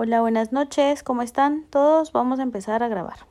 Hola, buenas noches, ¿cómo están todos? Vamos a empezar a grabar.